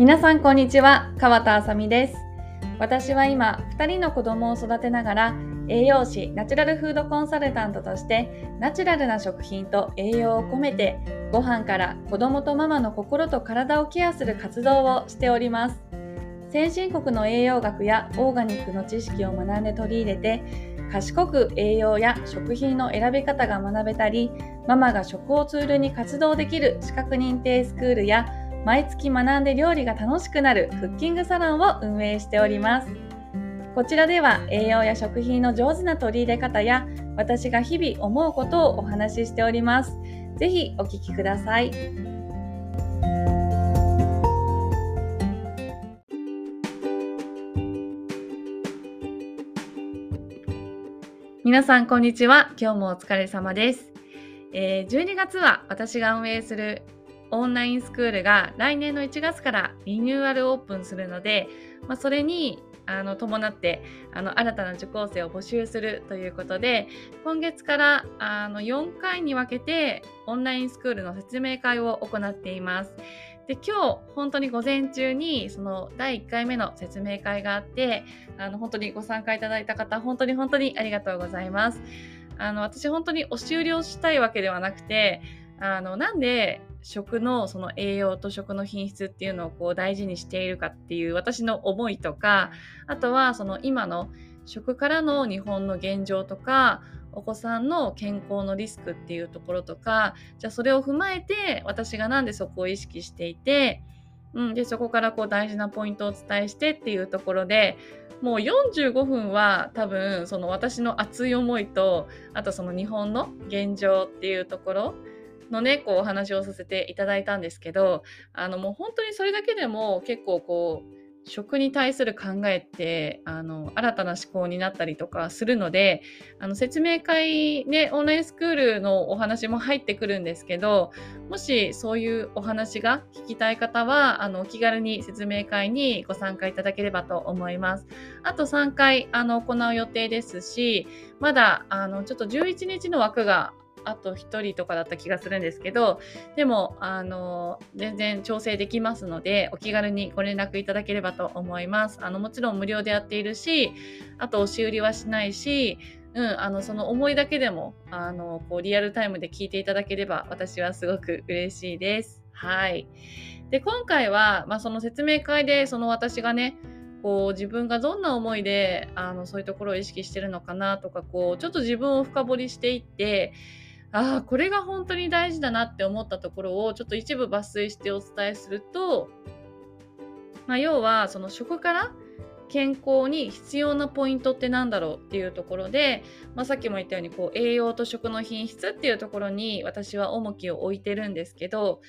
皆さんこんにちは。川田あさみです。私は今2人の子供を育てながら栄養士ナチュラルフードコンサルタントとしてナチュラルな食品と栄養を込めてご飯から子供とママの心と体をケアする活動をしております。先進国の栄養学やオーガニックの知識を学んで取り入れて賢く栄養や食品の選び方が学べたりママが食をツールに活動できる資格認定スクールや毎月学んで料理が楽しくなるクッキングサロンを運営しております。こちらでは栄養や食品の上手な取り入れ方や私が日々思うことをお話ししております。ぜひお聞きください。皆さんこんにちは。今日もお疲れ様です。えー、12月は私が運営するオンラインスクールが来年の1月からリニューアルオープンするので、まあ、それにあの伴ってあの新たな受講生を募集するということで今月からあの4回に分けてオンラインスクールの説明会を行っています。で今日本当に午前中にその第1回目の説明会があってあの本当にご参加いただいた方本当に本当にありがとうございます。あの私本当に押し売りをしたいわけではなくてあのなんで食のその栄養と食の品質っていうのをこう大事にしているかっていう私の思いとかあとはその今の食からの日本の現状とかお子さんの健康のリスクっていうところとかじゃあそれを踏まえて私がなんでそこを意識していて、うん、でそこからこう大事なポイントをお伝えしてっていうところでもう45分は多分その私の熱い思いとあとその日本の現状っていうところのね、こうお話をさせていただいたんですけど、あのもう本当にそれだけでも結構こう、食に対する考えってあの新たな思考になったりとかするのであの説明会ねオンラインスクールのお話も入ってくるんですけどもしそういうお話が聞きたい方はあのお気軽に説明会にご参加いただければと思います。あと3回あの行う予定ですしまだあのちょっと11日の枠があと1人とかだった気がするんですけどでもあの全然調整できますのでお気軽にご連絡いただければと思いますあのもちろん無料でやっているしあと押し売りはしないしうん、あのその思いだけでもあのこうリアルタイムで聞いていただければ私はすごく嬉しいです。はい。で今回は、まあ、その説明会でその私がねこう自分がどんな思いであのそういうところを意識してるのかなとかこうちょっと自分を深掘りしていってああ、これが本当に大事だなって思ったところをちょっと一部抜粋してお伝えすると、まあ、要はその食から健康に必要なポイントって何だろうっていうところで、まあ、さっきも言ったようにこう栄養と食の品質っていうところに私は重きを置いてるんですけど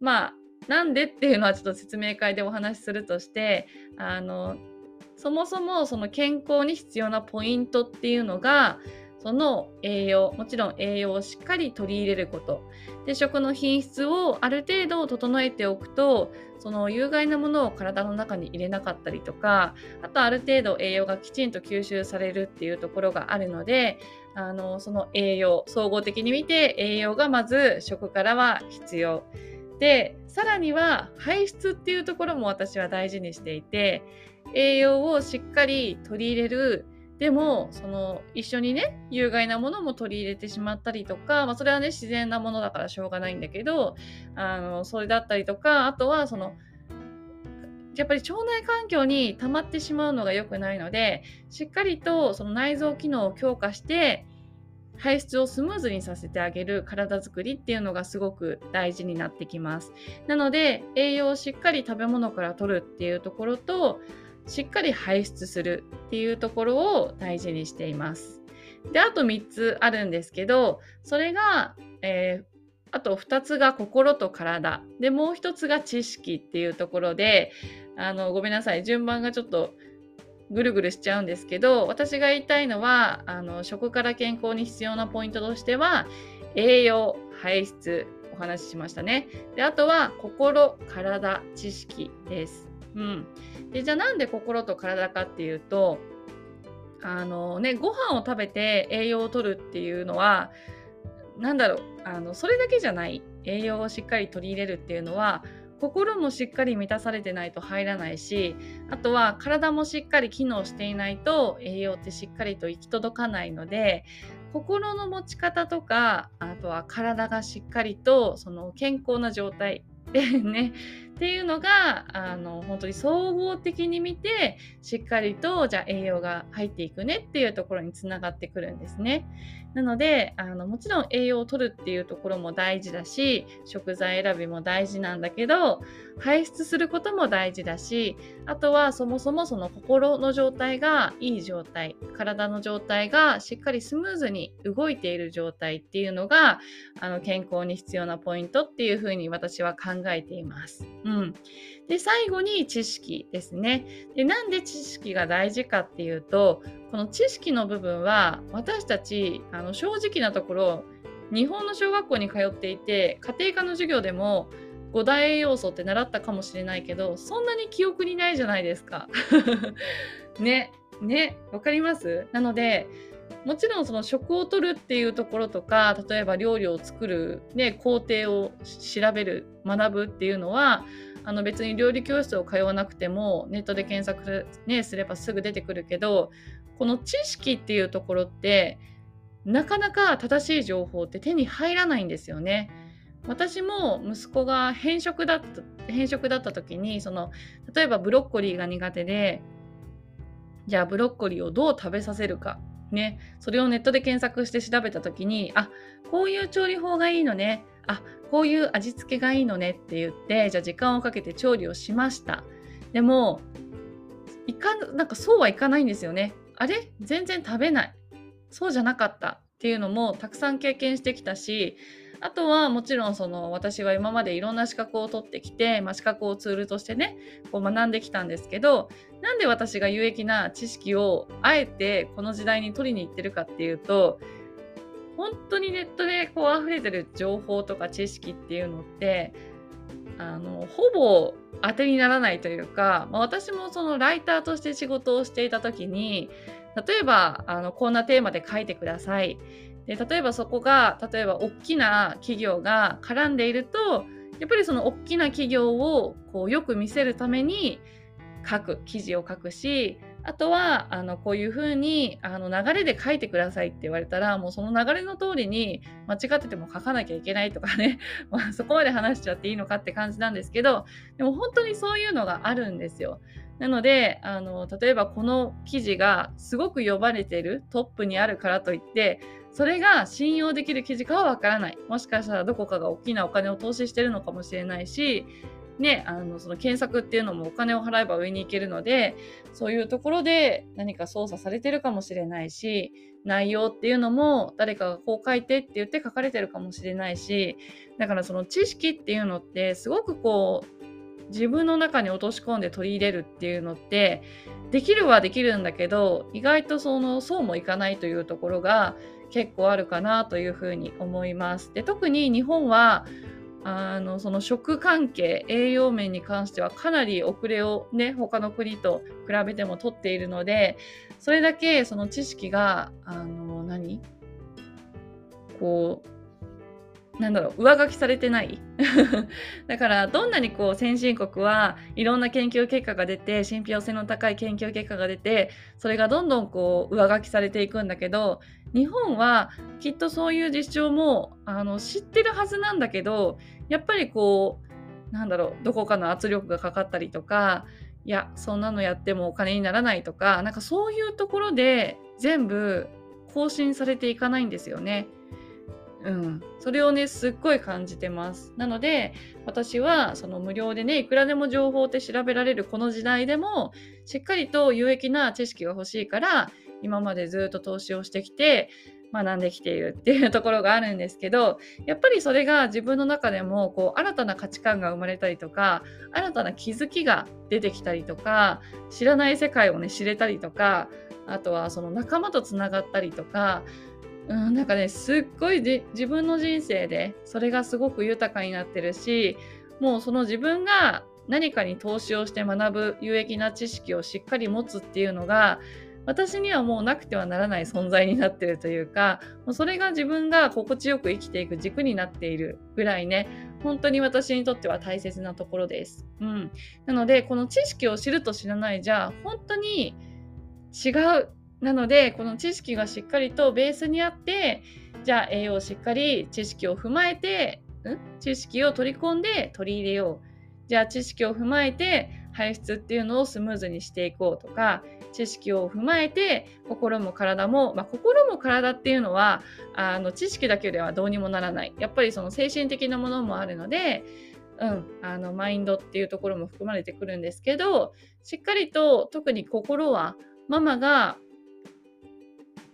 まあなんでっていうのはちょっと説明会でお話しするとしてあのそもそもその健康に必要なポイントっていうのがその栄養もちろん栄養をしっかり取り入れること。で食の品質をある程度整えておくとその有害なものを体の中に入れなかったりとかあとある程度栄養がきちんと吸収されるっていうところがあるのであのその栄養総合的に見て栄養がまず食からは必要。でさらには排出っていうところも私は大事にしていて栄養をしっかり取り入れるでもその一緒にね有害なものも取り入れてしまったりとか、まあ、それはね自然なものだからしょうがないんだけどあのそれだったりとかあとはそのやっぱり腸内環境に溜まってしまうのが良くないのでしっかりとその内臓機能を強化して排出をスムーズにさせてあげる体づくりっていうのがすごく大事になってきます。なので栄養をしっかり食べ物から取るっていうところとしっかり排出するっていうところを大事にしています。で、あと3つあるんですけど、それが、えー、あと2つが心と体。で、もう1つが知識っていうところで、あの、ごめんなさい。順番がちょっとぐるぐるしちゃうんですけど、私が言いたいのは、あの、食から健康に必要なポイントとしては、栄養、排出、お話ししましたね。で、あとは心、体、知識です。うん。でじゃあなんで心と体かっていうとあのねご飯を食べて栄養をとるっていうのは何だろうあのそれだけじゃない。栄養をしっかり取り入れるっていうのは心もしっかり満たされてないと入らないしあとは体もしっかり機能していないと栄養ってしっかりと行き届かないので心の持ち方とかあとは体がしっかりとその健康な状態でねっていうのがあの本当に総合的に見てしっかりとじゃあ栄養が入っていくねっていうところにつながってくるんですね。なのであのもちろん栄養を取るっていうところも大事だし食材選びも大事なんだけど排出することも大事だしあとはそもそもその心の状態がいい状態体の状態がしっかりスムーズに動いている状態っていうのがあの健康に必要なポイントっていうふうに私は考えています。うん、で最後に知識ですねで。なんで知識が大事かっていうとこの知識の部分は私たちあの正直なところ日本の小学校に通っていて家庭科の授業でも5大栄養素って習ったかもしれないけどそんなに記憶にないじゃないですか。ねねわかります？なのでもちろんその食をとるっていうところとか例えば料理を作る、ね、工程を調べる学ぶっていうのはあの別に料理教室を通わなくてもネットで検索、ね、すればすぐ出てくるけどこの知識っていうところってなかなか正しい情報って手に入らないんですよね。私も息子が偏食だった偏食だった時にその例えばブロッコリーが苦手でじゃあブロッコリーをどう食べさせるかね、それをネットで検索して調べた時にあこういう調理法がいいのね。あこういう味付けがいいのね。って言ってじゃあ時間をかけて調理をしました。でもいかなんかそうはいかないんですよね。あれ？全然食べない。そうじゃなかった。っていうのもたくさん経験してきたしあとはもちろんその私は今までいろんな資格を取ってきて、まあ、資格をツールとしてねこう学んできたんですけどなんで私が有益な知識をあえてこの時代に取りに行ってるかっていうと本当にネットでこう溢れてる情報とか知識っていうのってあのほぼ当てにならないというか、まあ、私もそのライターとして仕事をしていた時に例えばあのこんなテーマで書いてください。で例えばそこが例えば大きな企業が絡んでいるとやっぱりその大きな企業をこうよく見せるために書く記事を書くしあとはあのこういうふうにあの流れで書いてくださいって言われたらもうその流れの通りに間違ってても書かなきゃいけないとかね、まあ、そこまで話しちゃっていいのかって感じなんですけどでも本当にそういうのがあるんですよ。なのであの例えばこの記事がすごく呼ばれているトップにあるからといってそれが信用できる記事かはわからない。もしかしたらどこかが大きなお金を投資してるのかもしれないし、ね、あのその検索っていうのもお金を払えば上に行けるのでそういうところで何か操作されてるかもしれないし内容っていうのも誰かがこう書いてって言って書かれてるかもしれないしだからその知識っていうのってすごくこう自分の中に落とし込んで取り入れるっていうのってできるはできるんだけど意外とそのそうもいかないというところが結構あるかなというふうに思います。で特に日本はあのその食関係栄養面に関してはかなり遅れをね他の国と比べても取っているのでそれだけその知識があの何？こうなんだろう上書きされてない？だからどんなにこう先進国はいろんな研究結果が出て信憑性の高い研究結果が出てそれがどんどんこう上書きされていくんだけど日本はきっとそういう実証もあの知ってるはずなんだけどやっぱりこうなんだろうどこかの圧力がかかったりとかいやそんなのやってもお金にならないとかなんかそういうところで全部更新されていかないんですよね。うん、それをねすっごい感じてます。なので私はその無料でねいくらでも情報って調べられるこの時代でもしっかりと有益な知識が欲しいから今までずっと投資をしてきて学んできているっていうところがあるんですけどやっぱりそれが自分の中でもこう新たな価値観が生まれたりとか新たな気づきが出てきたりとか知らない世界をね知れたりとかあとはその仲間とつながったりとかうん、なんかねすっごい自分の人生でそれがすごく豊かになってるしもうその自分が何かに投資をして学ぶ有益な知識をしっかり持つっていうのが私にはもうなくてはならない存在になってるというかもうそれが自分が心地よく生きていく軸になっているぐらいね本当に私にとっては大切なところです。うん、なのでこの知識を知ると知らないじゃ本当に違うなのでこの知識がしっかりとベースにあってじゃあ栄養をしっかり知識を踏まえてん？知識を取り込んで取り入れよう。じゃあ知識を踏まえて排出っていうのをスムーズにしていこうとか知識を踏まえて心も体も、まあ、心も体っていうのはあの知識だけではどうにもならない。やっぱりその精神的なものもあるので、うん、あのマインドっていうところも含まれてくるんですけどしっかりと特に心はママが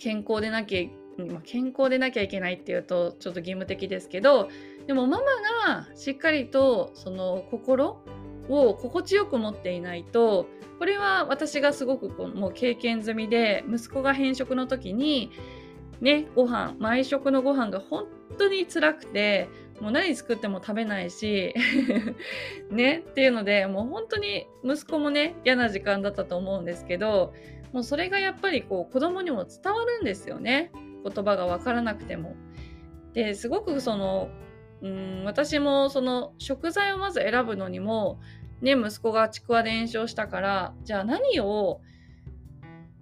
健康でなきゃ健康でなきゃいけないっていうとちょっと義務的ですけどでもママがしっかりとその心を心地よく持っていないとこれは私がすごくこうもう経験済みで息子が偏食の時にねご飯毎食のご飯が本当に辛くてもう何作っても食べないし ねっていうのでもう本当に息子もね嫌な時間だったと思うんですけどもうそれがやっぱりこう子供にも伝わるんですよね。言葉が分からなくても。ですごくそのうん私もその食材をまず選ぶのにもね息子がちくわで炎症したからじゃあ何を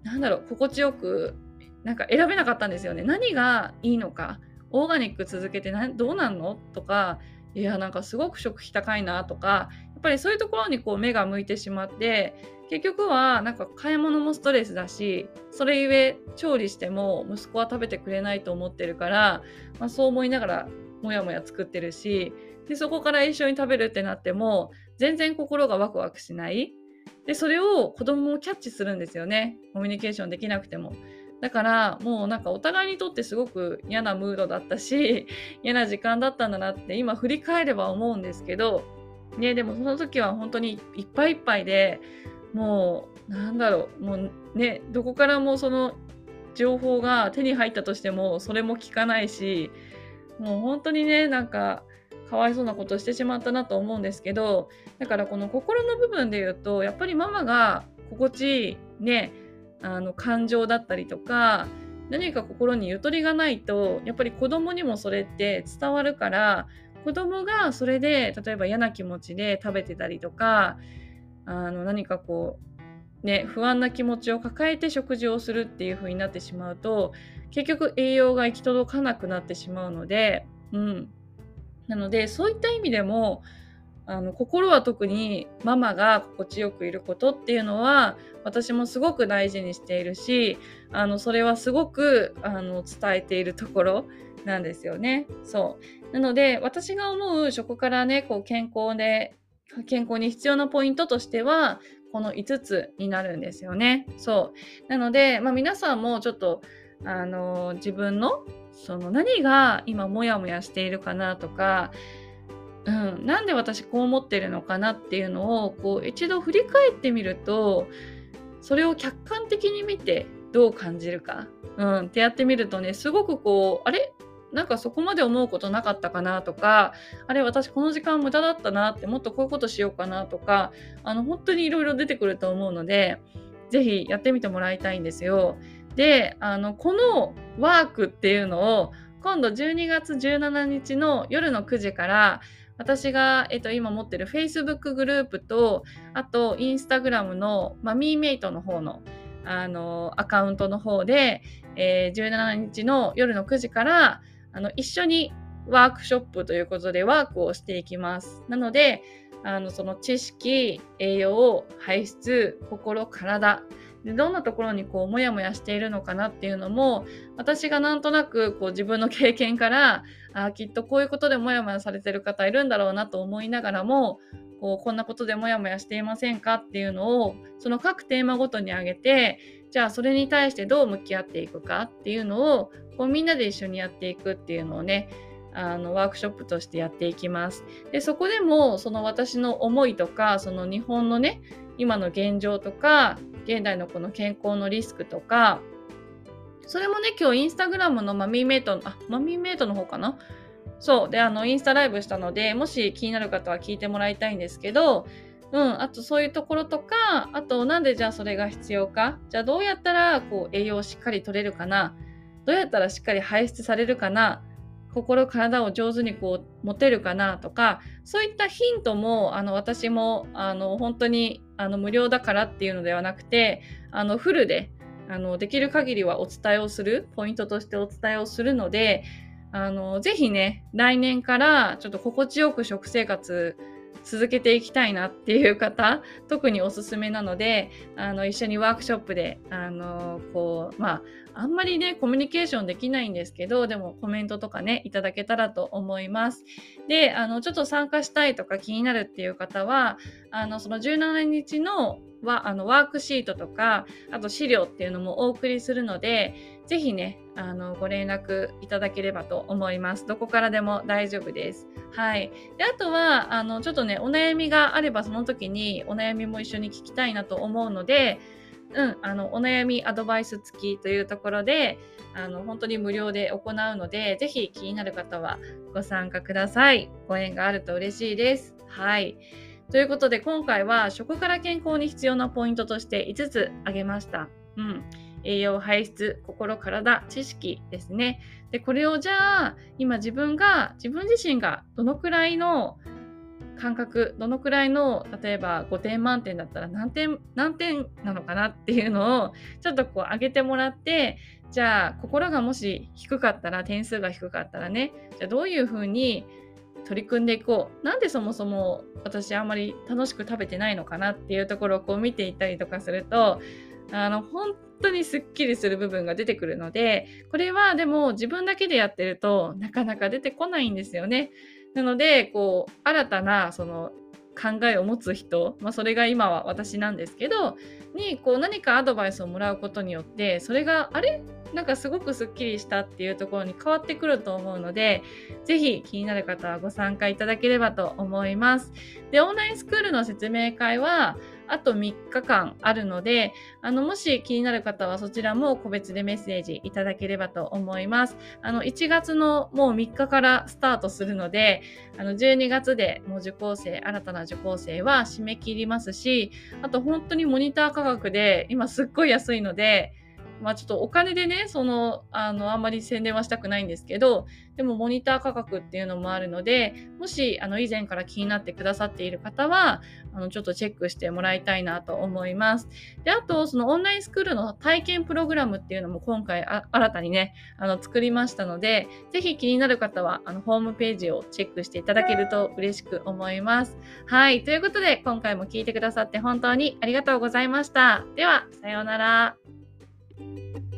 なんだろう心地よくなんか選べなかったんですよね。何がいいのかオーガニック続けてどうなんの？とかいやなんかすごく食費高いなとかやっぱりそういうところにこう目が向いてしまって結局はなんか買い物もストレスだしそれゆえ調理しても息子は食べてくれないと思ってるから、まあ、そう思いながらもやもや作ってるしでそこから一緒に食べるってなっても全然心がワクワクしない。でそれを子供もキャッチするんですよね。コミュニケーションできなくても。だからもうなんかお互いにとってすごく嫌なムードだったし 嫌な時間だったんだなって今振り返れば思うんですけどねでもその時は本当にいっぱいいっぱいでもうなんだろうもうねどこからもその情報が手に入ったとしてもそれも聞かないしもう本当にねなんかかわいそうなことしてしまったなと思うんですけどだからこの心の部分で言うとやっぱりママが心地いいねあの感情だったりとか何か心にゆとりがないとやっぱり子供にもそれって伝わるから子供がそれで例えば嫌な気持ちで食べてたりとかあの何かこうね不安な気持ちを抱えて食事をするっていう風になってしまうと結局栄養が行き届かなくなってしまうので、うん、なのでそういった意味でもあの心は特にママが心地よくいることっていうのは私もすごく大事にしているしあのそれはすごくあの伝えているところなんですよね。そうなので私が思う食からねこう健康で健康に必要なポイントとしてはこの5つになるんですよね。そうなので、まあ、皆さんもちょっとあの自分のその何が今モヤモヤしているかなとか、うん、なんで私こう思ってるのかなっていうのをこう一度振り返ってみるとそれを客観的に見てどう感じるか、うん、ってやってみるとねすごくこうあれ？なんかそこまで思うことなかったかなとかあれ私この時間無駄だったなってもっとこういうことしようかなとかあの本当にいろいろ出てくると思うので是非やってみてもらいたいんですよ。であのこのワークっていうのを今度12月17日の夜の9時から私が、えっと、今持ってる Facebook グループとあと Instagram のマミーメイトの方のあのアカウントの方で、えー、17日の夜の9時からあの一緒にワークショップということでワークをしていきます。なのであのその知識栄養排出心体でどんなところにこうモヤモヤしているのかなっていうのも私がなんとなくこう自分の経験からあきっとこういうことでモヤモヤされてる方いるんだろうなと思いながらもこうこんなことでモヤモヤしていませんかっていうのをその各テーマごとに挙げてじゃあそれに対してどう向き合っていくかっていうのをこうみんなで一緒にやっていくっていうのをねあのワークショップとしてやっていきます。でそこでもその私の思いとかその日本のね今の現状とか現代のこの健康のリスクとかそれもね今日インスタグラムのマミーメイトのあマミーメイトの方かな？そう。であのインスタライブしたのでもし気になる方は聞いてもらいたいんですけどうん、あとそういうところとか、あとなんでじゃあそれが必要か、じゃあどうやったらこう栄養をしっかり取れるかな、どうやったらしっかり排出されるかな、心、体を上手にこう持てるかな？とか、そういったヒントも、あの、私も、あの、本当に、あの、無料だからっていうのではなくて、あの、フルで、あの、できる限りはお伝えをする、ポイントとしてお伝えをするので、あの、ぜひね、来年からちょっと心地よく食生活続けていきたいなっていう方、特におすすめなので、あの、一緒にワークショップで、あの、こう、まあ、あんまりね、コミュニケーションできないんですけど、でもコメントとかね、いただけたらと思います。で、あの、ちょっと参加したいとか気になるっていう方は、あの、その17日のはあのワークシートとか、あと資料っていうのもお送りするので、ぜひね、あの、ご連絡いただければと思います。どこからでも大丈夫です。はい。で、あとは、あの、ちょっとね、お悩みがあれば、その時にお悩みも一緒に聞きたいなと思うので、うん、あの、お悩みアドバイス付きというところで、あの、本当に無料で行うので、ぜひ気になる方はご参加ください。ご縁があると嬉しいです。はい。ということで、今回は食から健康に必要なポイントとして5つ挙げました。うん。栄養排出、心、体、知識ですね。で、これをじゃあ、今自分が、自分自身がどのくらいの感覚、どのくらいの、例えば5点満点だったら何点、何点なのかなっていうのを、ちょっとこう上げてもらって、じゃあ、心がもし低かったら、点数が低かったらね、じゃあどういうふうに取り組んでいこう。なんでそもそも私あんまり楽しく食べてないのかなっていうところをこう見ていったりとかすると、あの、本当にすっきりする部分が出てくるので、これはでも自分だけでやってるとなかなか出てこないんですよね。なので、こう、新たな、その、考えを持つ人、まあ、それが今は私なんですけど、に、こう、何かアドバイスをもらうことによって、それが、あれ？なんかすごくすっきりしたっていうところに変わってくると思うので、ぜひ気になる方はご参加いただければと思います。で、オンラインスクールの説明会は、あと3日間あるので、あの、もし気になる方はそちらも個別でメッセージいただければと思います。あの、1月のもう3日からスタートするので、あの、12月でもう受講生、新たな受講生は締め切りますし、あと本当にモニター価格で今すっごい安いので、まあちょっとお金でね、その、あの、あんまり宣伝はしたくないんですけど、でもモニター価格っていうのもあるので、もし、あの、以前から気になってくださっている方は、あの、ちょっとチェックしてもらいたいなと思います。で、あと、そのオンラインスクールの体験プログラムっていうのも今回新たにね、あの、作りましたので、ぜひ気になる方は、あの、ホームページをチェックしていただけると嬉しく思います。はい。ということで、今回も聞いてくださって本当にありがとうございました。では、さようなら。you